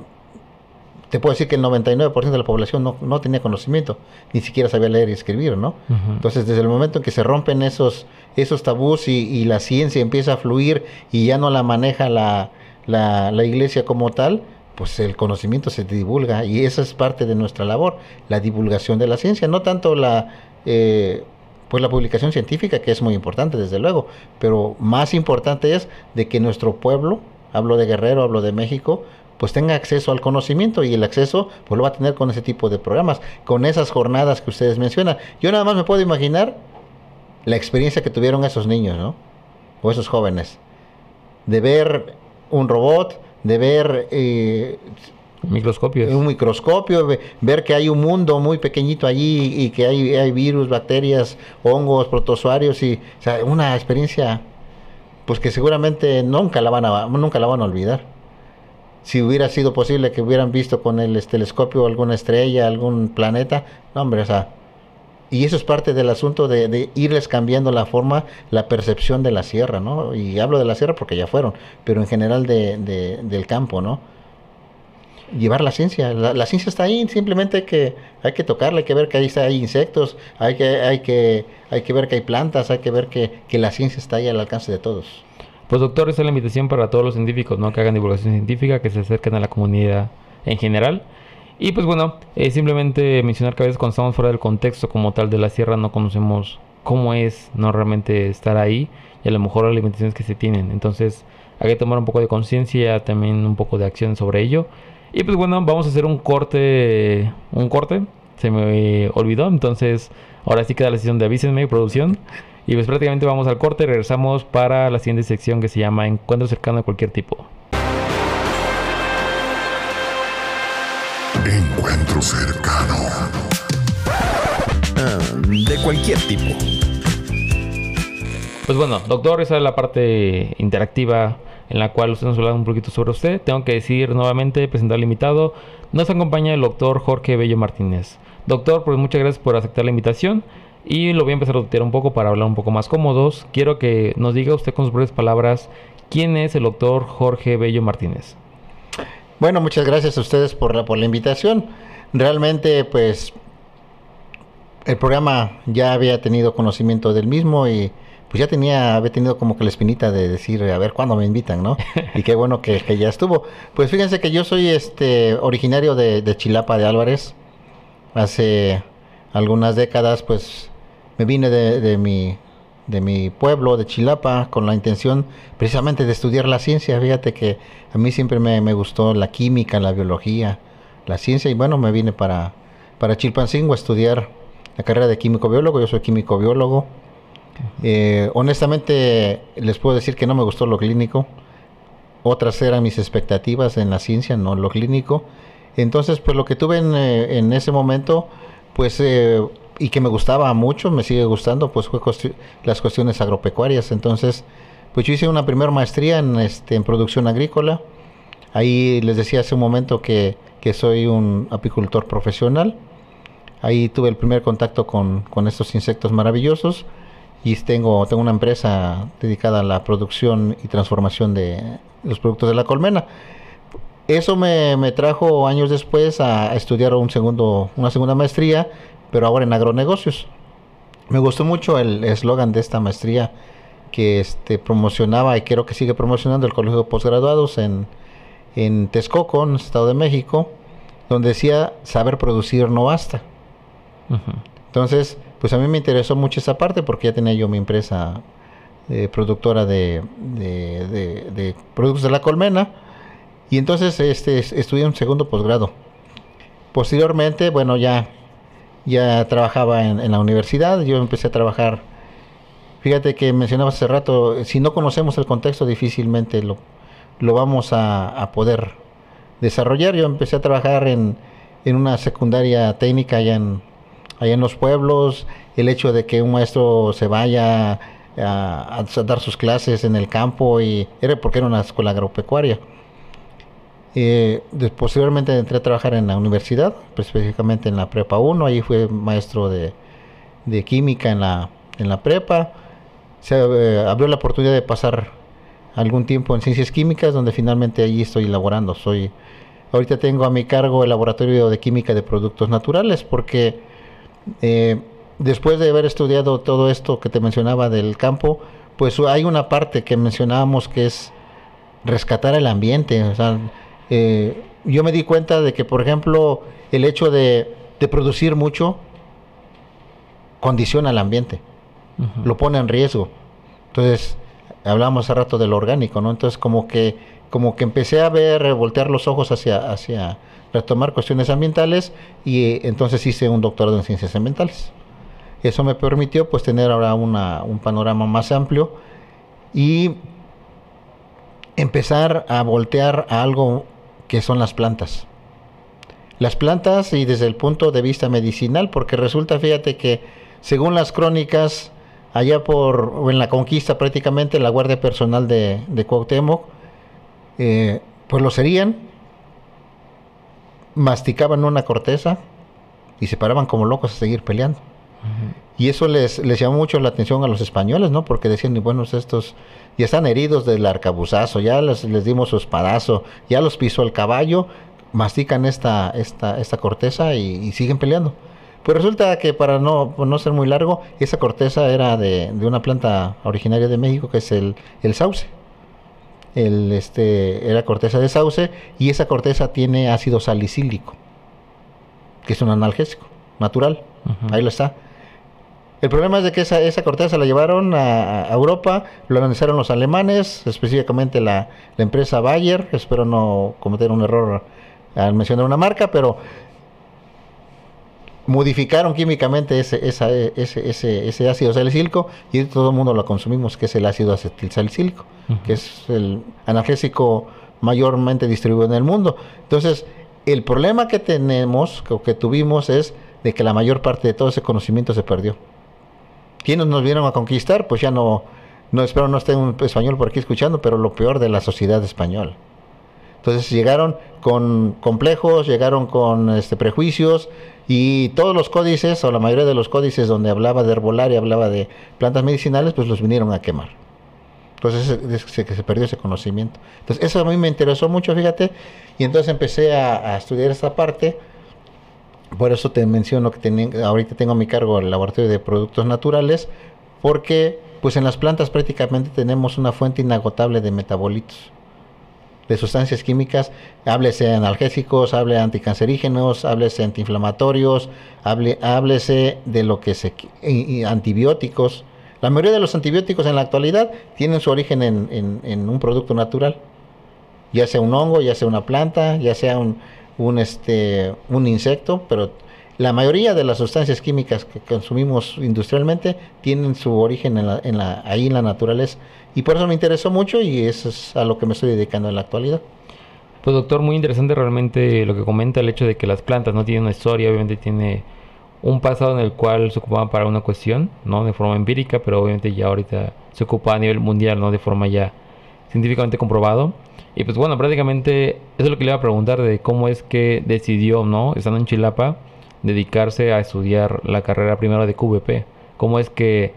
te puedo decir que el 99% de la población no, no, tenía conocimiento, ni siquiera sabía leer y escribir, ¿no? Entonces, desde el momento en que se rompen esos, esos tabús y, y, la ciencia empieza a fluir y ya no la maneja la, la, la, iglesia como tal, pues el conocimiento se divulga y esa es parte de nuestra labor, la divulgación de la ciencia, no tanto la... Eh, pues la publicación científica, que es muy importante, desde luego, pero más importante es de que nuestro pueblo, hablo de Guerrero, hablo de México, pues tenga acceso al conocimiento y el acceso pues lo va a tener con ese tipo de programas, con esas jornadas que ustedes mencionan. Yo nada más me puedo imaginar la experiencia que tuvieron esos niños, ¿no? O esos jóvenes, de ver un robot, de ver eh, Microscopios. Un microscopio, ver que hay un mundo muy pequeñito allí y que hay, hay virus, bacterias, hongos, protozoarios y o sea, una experiencia pues que seguramente nunca la van a nunca la van a olvidar. Si hubiera sido posible que hubieran visto con el telescopio alguna estrella, algún planeta, no hombre, o sea, y eso es parte del asunto de, irles cambiando la forma, la percepción de la sierra, ¿no? Y hablo de la sierra porque ya fueron, pero en general de, del campo, ¿no? Llevar la ciencia. La, ciencia está ahí, simplemente hay que, hay que tocarla, hay que ver que ahí está, hay insectos, hay que, hay, que, hay que ver que hay plantas, hay que ver que, que la ciencia está ahí al alcance de todos. Pues doctor, esa es la invitación para todos los científicos, ¿no? Que hagan divulgación científica, que se acerquen a la comunidad en general. Y pues bueno, simplemente mencionar que a veces cuando estamos fuera del contexto como tal de la sierra no conocemos cómo es no realmente estar ahí y a lo mejor las limitaciones que se tienen. Entonces hay que tomar un poco de conciencia, también un poco de acción sobre ello y pues bueno, vamos a hacer un corte. Un corte. Se me olvidó. Entonces, ahora sí queda la sesión de avísenme, producción. Y pues prácticamente vamos al corte y regresamos para la siguiente sección que se llama Encuentro cercano de cualquier tipo. Encuentro cercano. Ah, de cualquier tipo. Pues bueno, doctor, esa es la parte interactiva en la cual usted nos habla un poquito sobre usted. Tengo que decir nuevamente, presentar invitado, nos acompaña el doctor Jorge Bello Martínez. Doctor, pues muchas gracias por aceptar la invitación y lo voy a empezar a tutear un poco para hablar un poco más cómodos. Quiero que nos diga usted con sus breves palabras quién es el doctor Jorge Bello Martínez. Bueno, muchas gracias a ustedes por la, por la invitación. Realmente, pues, el programa ya había tenido conocimiento del mismo y pues ya tenía, había tenido como que la espinita de decir, a ver cuándo me invitan, ¿no? Y qué bueno que, ya estuvo. Pues fíjense que yo soy este originario de, Chilapa de Álvarez. Hace algunas décadas, pues me vine de, mi, de mi pueblo, de Chilapa, con la intención precisamente de estudiar la ciencia. Fíjate que a mí siempre me, me gustó la química, la biología, la ciencia, y bueno, me vine para, para Chilpancingo a estudiar la carrera de químico biólogo. Yo soy químico biólogo eh, honestamente, les puedo decir que no me gustó lo clínico. Otras eran mis expectativas en la ciencia, no lo clínico. Entonces, pues lo que tuve en, eh, ese momento, pues, eh, y que me gustaba mucho, me sigue gustando, pues fue las cuestiones agropecuarias. Entonces, pues yo hice una primera maestría en, este, en producción agrícola. Ahí les decía hace un momento que, soy un apicultor profesional. Ahí tuve el primer contacto con, con estos insectos maravillosos y tengo, tengo una empresa dedicada a la producción y transformación de los productos de la colmena. Eso me, trajo años después a, estudiar un segundo, una segunda maestría, pero ahora en agronegocios. Me gustó mucho el eslogan de esta maestría que este, promocionaba y creo que sigue promocionando el Colegio de Postgraduados en, en Texcoco, en el Estado de México, donde decía saber producir no basta. Entonces, pues a mí me interesó mucho esa parte porque ya tenía yo mi empresa eh, productora de, productos de la colmena y entonces este, estudié un segundo posgrado. Posteriormente, bueno, ya, ya trabajaba en, la universidad, yo empecé a trabajar, fíjate que mencionaba hace rato, si no conocemos el contexto difícilmente lo, lo vamos a, poder desarrollar. Yo empecé a trabajar en, en una secundaria técnica allá en, allá en los pueblos, el hecho de que un maestro se vaya a, dar sus clases en el campo y era porque era una escuela agropecuaria. Eh, posteriormente entré a trabajar en la universidad, específicamente en la prepa 1, ahí fui maestro de, química en la, en la prepa. Se eh, abrió la oportunidad de pasar algún tiempo en ciencias químicas, donde finalmente allí estoy elaborando. Soy, ahorita tengo a mi cargo el laboratorio de química de productos naturales, porque eh, después de haber estudiado todo esto que te mencionaba del campo, pues hay una parte que mencionábamos que es rescatar el ambiente. Eh, yo me di cuenta de que, por ejemplo, el hecho de, producir mucho condiciona el ambiente, lo pone en riesgo. Entonces, hablamos hace rato del orgánico, ¿no? Entonces, como que, como que empecé a ver, voltear los ojos hacia, hacia, retomar cuestiones ambientales y eh, entonces hice un doctorado en ciencias ambientales. Eso me permitió pues tener ahora un panorama más amplio y empezar a voltear a algo que son las plantas. Las plantas y desde el punto de vista medicinal, porque resulta, fíjate que según las crónicas, allá por en la conquista prácticamente, la Guardia Personal de, de Cuauhtémoc, eh, pues lo serían masticaban una corteza y se paraban como locos a seguir peleando. Y eso les, les llamó mucho la atención a los españoles, ¿no? Porque decían, bueno, estos ya están heridos del arcabuzazo, ya les, les dimos su espadazo, ya los pisó el caballo, mastican esta, esta, esta corteza y, siguen peleando. Pues resulta que para no, no ser muy largo, esa corteza era de, de una planta originaria de México que es el, el sauce el, este, era corteza de sauce y esa corteza tiene ácido salicílico, que es un analgésico natural. Ahí lo está. El problema es de que esa, esa corteza la llevaron a, Europa, lo analizaron los alemanes, específicamente la, la, empresa Bayer, espero no cometer un error al mencionar una marca, pero modificaron químicamente ese, ese, ese, ese, ácido salicílico y todo el mundo lo consumimos, que es el ácido acetilsalicílico, que es el analgésico mayormente distribuido en el mundo. Entonces, el problema que tenemos, que, que tuvimos, es de que la mayor parte de todo ese conocimiento se perdió. ¿Quiénes nos vieron a conquistar? Pues ya no, no espero no esté un español por aquí escuchando, pero lo peor de la sociedad española. Entonces llegaron con complejos, llegaron con este, prejuicios, y todos los códices, o la mayoría de los códices donde hablaba de herbolaria, hablaba de plantas medicinales, pues los vinieron a quemar. Entonces se, se, perdió ese conocimiento. Entonces eso a mí me interesó mucho, fíjate, y entonces empecé a, estudiar esta parte. Por eso te menciono que ahorita tengo a mi cargo el laboratorio de productos naturales, porque Pues en las plantas prácticamente tenemos una fuente inagotable de metabolitos, de sustancias químicas, háblese analgésicos, háblese anticancerígenos, háblese antiinflamatorios, hable, háblese de lo que se... antibióticos. La mayoría de los antibióticos en la actualidad tienen su origen en, en un producto natural, ya sea un hongo, ya sea una planta, ya sea un, un, este, un insecto, pero la mayoría de las sustancias químicas que consumimos industrialmente tienen su origen en la, en la, ahí en la naturaleza. Y por eso me interesó mucho y eso es a lo que me estoy dedicando en la actualidad. Pues doctor, muy interesante realmente lo que comenta el hecho de que las plantas no tienen una historia, obviamente tiene un pasado en el cual se ocupaban para una cuestión, ¿no? De forma empírica, pero obviamente ya ahorita se ocupa a nivel mundial, ¿no? De forma ya científicamente comprobado. Y pues bueno, prácticamente eso es lo que le iba a preguntar de cómo es que decidió, ¿no? Estando en Chilapa, dedicarse a estudiar la carrera primero de QVP. ¿Cómo es que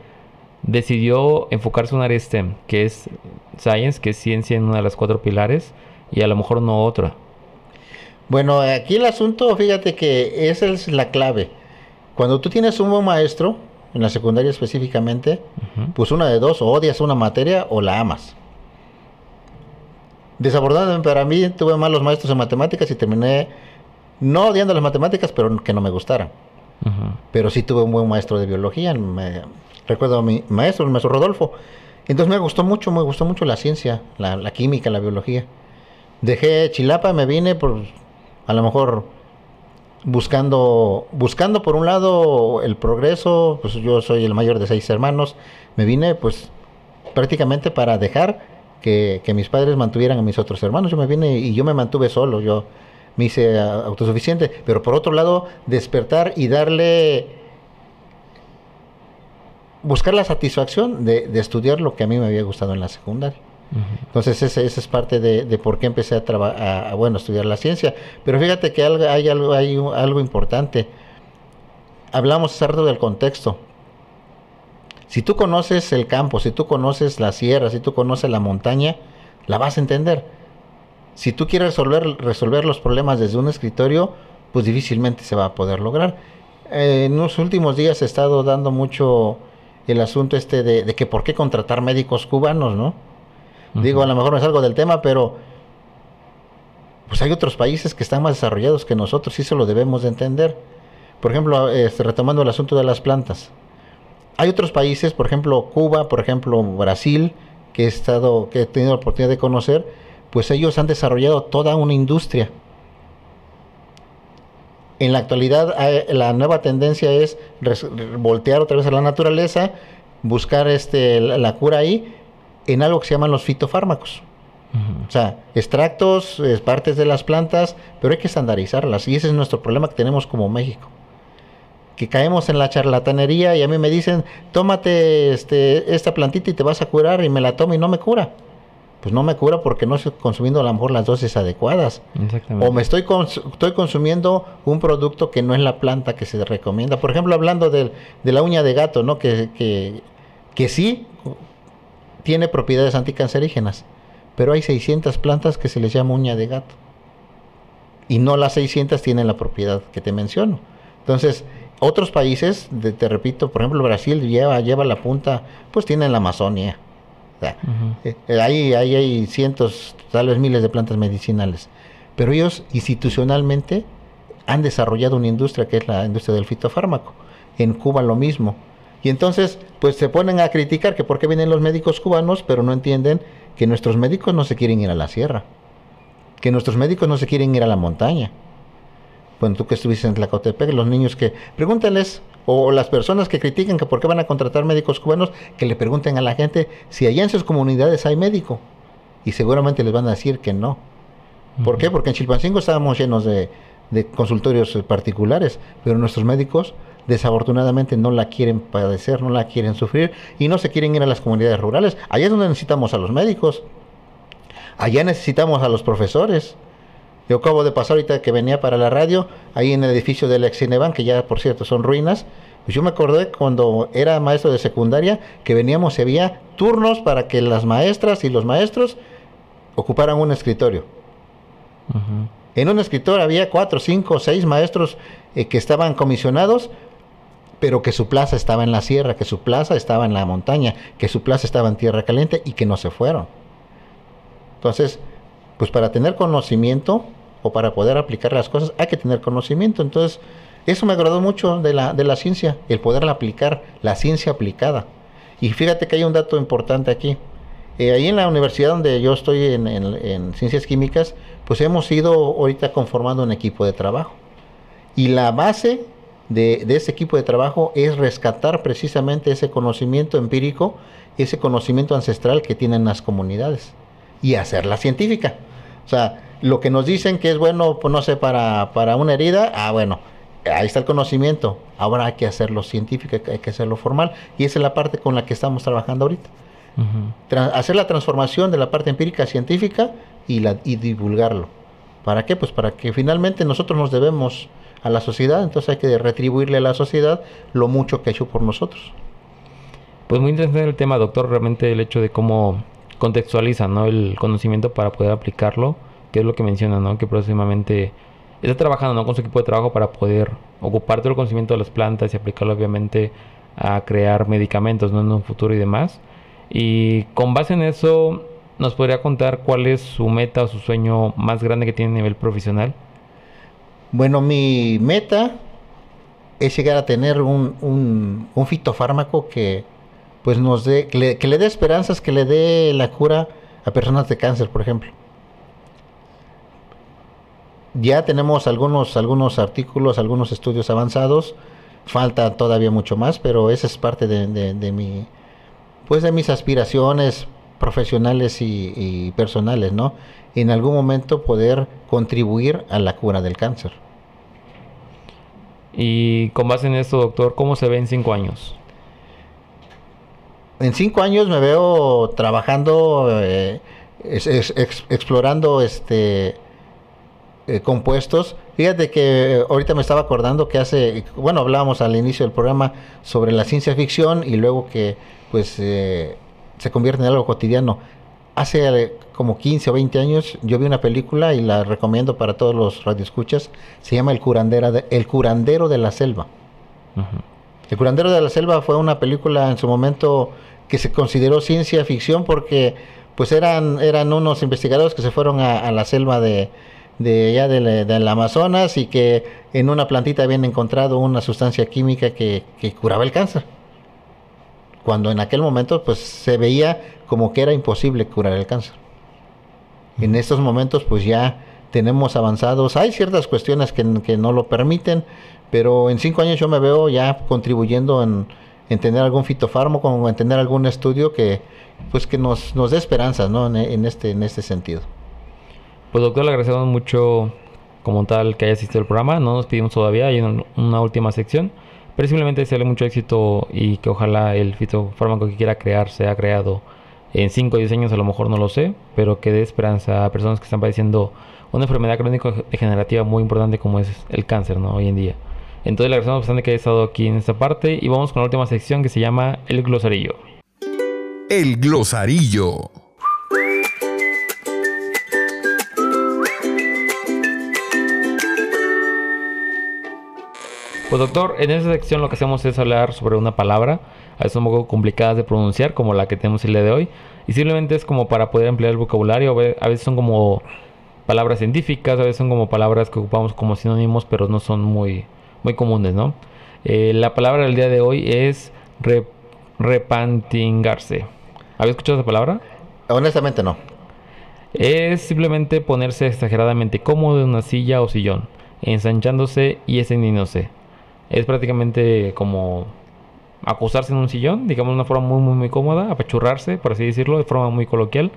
decidió enfocarse en un área STEM, que es Science, que es ciencia en una de las cuatro pilares, y a lo mejor no otra? Bueno, aquí el asunto, fíjate que esa es la clave. Cuando tú tienes un buen maestro, en la secundaria específicamente, pues una de dos, o odias una materia o la amas. Desafortunadamente para mí tuve malos maestros en matemáticas y terminé no odiando las matemáticas, pero que no me gustaran. Pero sí tuve un buen maestro de biología. Me, recuerdo a mi maestro, el maestro Rodolfo. Entonces me gustó mucho, me gustó mucho la ciencia, la, química, la biología. Dejé Chilapa, me vine por, a lo mejor, buscando, buscando por un lado el progreso, pues yo soy el mayor de seis hermanos, me vine pues prácticamente para dejar que, que mis padres mantuvieran a mis otros hermanos. Yo me vine y yo me mantuve solo, yo me hice autosuficiente, pero por otro lado, despertar y darle, buscar la satisfacción de, estudiar lo que a mí me había gustado en la secundaria. Entonces esa, es parte de, por qué empecé a, a, bueno, estudiar la ciencia. Pero fíjate que hay algo, hay algo importante. Hablamos hace rato del contexto. Si tú conoces el campo, si tú conoces la sierra, si tú conoces la montaña, la vas a entender si tú quieres resolver, resolver los problemas desde un escritorio, pues difícilmente se va a poder lograr. Eh, en los últimos días he estado dando mucho el asunto este de, que por qué contratar médicos cubanos, ¿no? Digo, a lo mejor me salgo del tema, pero pues hay otros países que están más desarrollados que nosotros y eso lo debemos de entender. Por ejemplo, este, retomando el asunto de las plantas. Hay otros países, por ejemplo, Cuba, por ejemplo, Brasil, que he estado, que he tenido la oportunidad de conocer, pues ellos han desarrollado toda una industria. En la actualidad la nueva tendencia es voltear otra vez a la naturaleza, buscar este, la, cura ahí en algo que se llaman los fitofármacos. O sea, extractos, partes de las plantas, pero hay que estandarizarlas. Y ese es nuestro problema que tenemos como México. Que caemos en la charlatanería y a mí me dicen, tómate este, esta plantita y te vas a curar y me la tomo y no me cura pues no me cura porque no estoy consumiendo a lo mejor las dosis adecuadas. O me estoy, estoy consumiendo un producto que no es la planta que se recomienda. Por ejemplo, hablando de, la uña de gato, ¿no? Que, que, que sí tiene propiedades anticancerígenas, pero hay 600 plantas que se les llama uña de gato. Y no las 600 tienen la propiedad que te menciono. Entonces, otros países, te repito, por ejemplo, Brasil lleva, lleva la punta, pues tienen la Amazonia eh, eh, ahí, hay cientos, tal vez miles de plantas medicinales. Pero ellos institucionalmente han desarrollado una industria que es la industria del fitofármaco. En Cuba lo mismo. Y entonces, pues se ponen a criticar que por qué vienen los médicos cubanos, pero no entienden que nuestros médicos no se quieren ir a la sierra, que nuestros médicos no se quieren ir a la montaña. Bueno, tú que estuviste en Tlacotepec, los niños que... Pregúntales o las personas que critican que por qué van a contratar médicos cubanos, que le pregunten a la gente si allá en sus comunidades hay médico. Y seguramente les van a decir que no. ¿Por qué? Porque en Chilpancingo estábamos llenos de, consultorios particulares, pero nuestros médicos desafortunadamente no la quieren padecer, no la quieren sufrir y no se quieren ir a las comunidades rurales. Allá es donde necesitamos a los médicos. Allá necesitamos a los profesores. Yo acabo de pasar ahorita que venía para la radio, ahí en el edificio del ex Cineban, que ya por cierto son ruinas. Pues yo me acordé cuando era maestro de secundaria que veníamos y había turnos para que las maestras y los maestros ocuparan un escritorio. En un escritorio había cuatro, cinco, seis maestros eh, que estaban comisionados pero que su plaza estaba en la sierra, que su plaza estaba en la montaña, que su plaza estaba en tierra caliente y que no se fueron. Entonces, pues para tener conocimiento o para poder aplicar las cosas hay que tener conocimiento. Entonces, eso me agradó mucho de la, de la ciencia, el poderla aplicar, la ciencia aplicada. Y fíjate que hay un dato importante aquí. Eh, ahí en la universidad donde yo estoy en, en, ciencias químicas, pues hemos ido ahorita conformando un equipo de trabajo. Y la base de, de, ese equipo de trabajo es rescatar precisamente ese conocimiento empírico, ese conocimiento ancestral que tienen las comunidades y hacerla científica. O sea, lo que nos dicen que es bueno, pues no sé, para, para una herida, ah, bueno, ahí está el conocimiento. Ahora hay que hacerlo científico, hay que hacerlo formal. Y esa es la parte con la que estamos trabajando ahorita. hacer la transformación de la parte empírica científica y, la, y divulgarlo. ¿Para qué? Pues para que finalmente nosotros nos debemos a la sociedad, entonces hay que retribuirle a la sociedad lo mucho que ha hecho por nosotros. Pues muy interesante el tema, doctor, realmente el hecho de cómo contextualiza ¿no? el conocimiento para poder aplicarlo, que es lo que menciona, ¿no? que próximamente está trabajando ¿no? con su equipo de trabajo para poder ocupar todo el conocimiento de las plantas y aplicarlo obviamente a crear medicamentos ¿no? en un futuro y demás. Y con base en eso, ¿nos podría contar cuál es su meta o su sueño más grande que tiene a nivel profesional? Bueno, mi meta es llegar a tener un, un, un fitofármaco que pues nos dé, que le, que le dé esperanzas, que le dé la cura a personas de cáncer, por ejemplo ya tenemos algunos, algunos artículos, algunos estudios avanzados. Falta todavía mucho más, pero esa es parte de, mi, pues de mis aspiraciones profesionales y, personales, ¿no? En algún momento poder contribuir a la cura del cáncer. Y con base en esto, doctor, ¿cómo se ve en cinco años? En cinco años me veo trabajando, eh, explorando este eh, compuestos. Fíjate que eh, ahorita me estaba acordando que hace, bueno, hablábamos al inicio del programa sobre la ciencia ficción y luego que pues eh, se convierte en algo cotidiano. Hace como 15 o 20 años yo vi una película y la recomiendo para todos los radioescuchas. Se llama El, curandera de, El curandero de la selva. El curandero de la selva fue una película en su momento que se consideró ciencia ficción porque pues eran, eran unos investigadores que se fueron a la selva de, de allá del, Amazonas y que en una plantita habían encontrado una sustancia química que, curaba el cáncer. Cuando en aquel momento pues se veía como que era imposible curar el cáncer. En estos momentos pues ya tenemos avanzados, hay ciertas cuestiones que, no lo permiten, pero en cinco años yo me veo ya contribuyendo en, tener algún fitofármaco, en tener algún estudio que pues que nos, nos dé esperanzas ¿no? en, este, en este sentido. Pues doctor, le agradecemos mucho como tal que haya asistido al programa. No nos pedimos todavía, hay una, última sección. Pero simplemente desearle mucho éxito y que ojalá el fitofármaco que quiera crear sea creado en 5 o 10 años, a lo mejor no lo sé, pero que dé esperanza a personas que están padeciendo una enfermedad crónica degenerativa muy importante como es el cáncer, ¿no? Hoy en día. Entonces le agradecemos bastante que haya estado aquí en esta parte y vamos con la última sección que se llama El Glosarillo. El Glosarillo. Pues doctor, en esta sección lo que hacemos es hablar sobre una palabra, a veces un poco complicadas de pronunciar, como la que tenemos el día de hoy, y simplemente es como para poder emplear el vocabulario, a veces son como palabras científicas, a veces son como palabras que ocupamos como sinónimos, pero no son muy, muy comunes, ¿no? Eh, la palabra del día de hoy es repantingarse. ¿Habéis escuchado esa palabra? Honestamente no. Es simplemente ponerse exageradamente cómodo en una silla o sillón, ensanchándose y extendiéndose es prácticamente como acostarse en un sillón, digamos de una forma muy, muy, muy cómoda, apachurrarse, por así decirlo, de forma muy coloquial.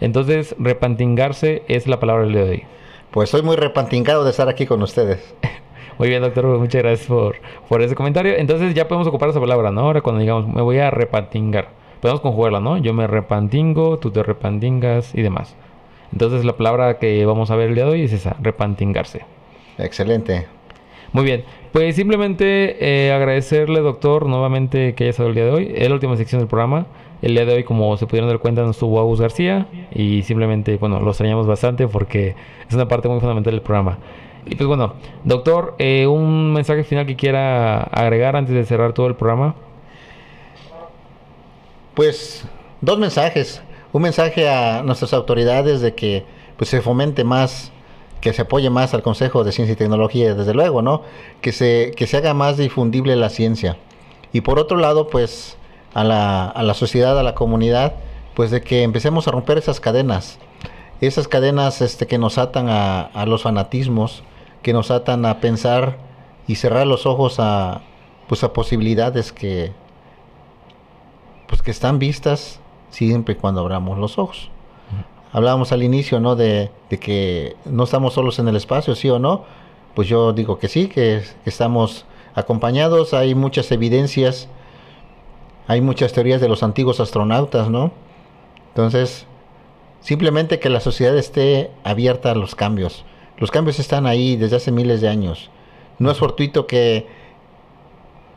Entonces, repantingarse es la palabra del día de hoy. Pues estoy muy repantingado de estar aquí con ustedes. muy bien, doctor, muchas gracias por, por ese comentario. Entonces ya podemos ocupar esa palabra, ¿no? Ahora cuando digamos, me voy a repantingar. Podemos conjugarla, ¿no? Yo me repantingo, tú te repantingas y demás. Entonces la palabra que vamos a ver el día de hoy es esa, repantingarse. Excelente. Muy bien, pues simplemente eh, agradecerle, doctor, nuevamente que haya estado el día de hoy. Es la última sección del programa. El día de hoy, como se pudieron dar cuenta, no estuvo Agus García y simplemente, bueno, lo extrañamos bastante porque es una parte muy fundamental del programa. Y pues bueno, doctor, eh, un mensaje final que quiera agregar antes de cerrar todo el programa. Pues dos mensajes. Un mensaje a nuestras autoridades de que pues se fomente más, que se apoye más al Consejo de Ciencia y Tecnología, desde luego, ¿no? Que se, que se haga más difundible la ciencia. Y por otro lado, pues a la, a la sociedad, a la comunidad, pues de que empecemos a romper esas cadenas, esas cadenas este, que nos atan a, a los fanatismos, que nos atan a pensar y cerrar los ojos a, pues a posibilidades que, pues que están vistas siempre cuando abramos los ojos. Hablábamos al inicio, ¿no? De, que no estamos solos en el espacio, sí o no. Pues yo digo que sí, que, que estamos acompañados. Hay muchas evidencias, hay muchas teorías de los antiguos astronautas, ¿no? Entonces, simplemente que la sociedad esté abierta a los cambios. Los cambios están ahí desde hace miles de años. No es fortuito que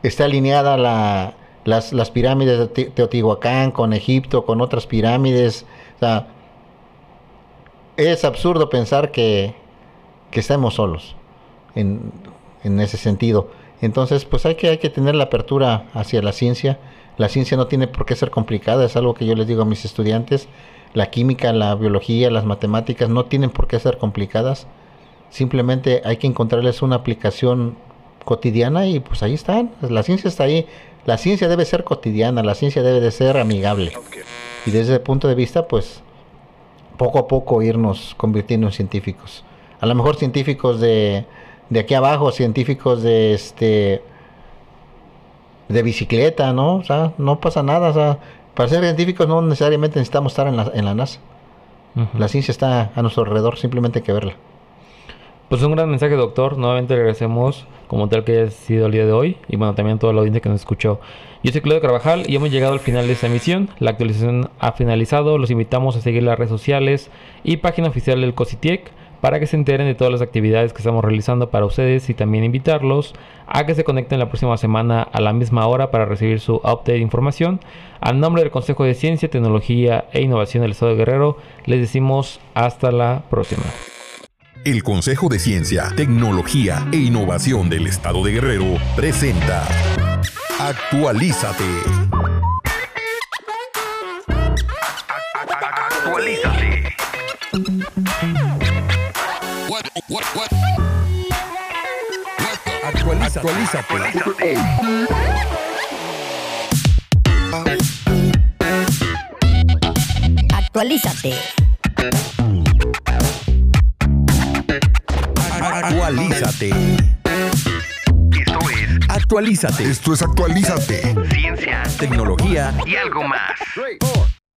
esté alineada la, las, las, pirámides de Teotihuacán con Egipto, con otras pirámides. O sea, es absurdo pensar que, que estemos solos en, en, ese sentido. Entonces, pues hay que, hay que tener la apertura hacia la ciencia. La ciencia no tiene por qué ser complicada, es algo que yo les digo a mis estudiantes. La química, la biología, las matemáticas no tienen por qué ser complicadas. Simplemente hay que encontrarles una aplicación cotidiana y pues ahí están. La ciencia está ahí. La ciencia debe ser cotidiana, la ciencia debe de ser amigable. Y desde ese punto de vista, pues poco a poco irnos convirtiendo en científicos. A lo mejor científicos de, de aquí abajo, científicos de este de bicicleta, ¿no? O sea, no pasa nada. O sea, para ser científicos no necesariamente necesitamos estar en la, en la NASA. Uh -huh. La ciencia está a nuestro alrededor, simplemente hay que verla. Pues un gran mensaje, doctor. Nuevamente le agradecemos como tal que haya sido el día de hoy y bueno, también a toda la audiencia que nos escuchó. Yo soy Claudio Carvajal y hemos llegado al final de esta emisión. La actualización ha finalizado. Los invitamos a seguir las redes sociales y página oficial del COSITIEC para que se enteren de todas las actividades que estamos realizando para ustedes y también invitarlos a que se conecten la próxima semana a la misma hora para recibir su update de información. A nombre del Consejo de Ciencia, Tecnología e Innovación del Estado de Guerrero, les decimos hasta la próxima. El Consejo de Ciencia, Tecnología e Innovación del Estado de Guerrero presenta Actualízate. Actualízate. Actualízate. Actualízate. Actualízate. Actualízate. Esto es Actualízate. Esto es Actualízate. Ciencia, tecnología y algo más.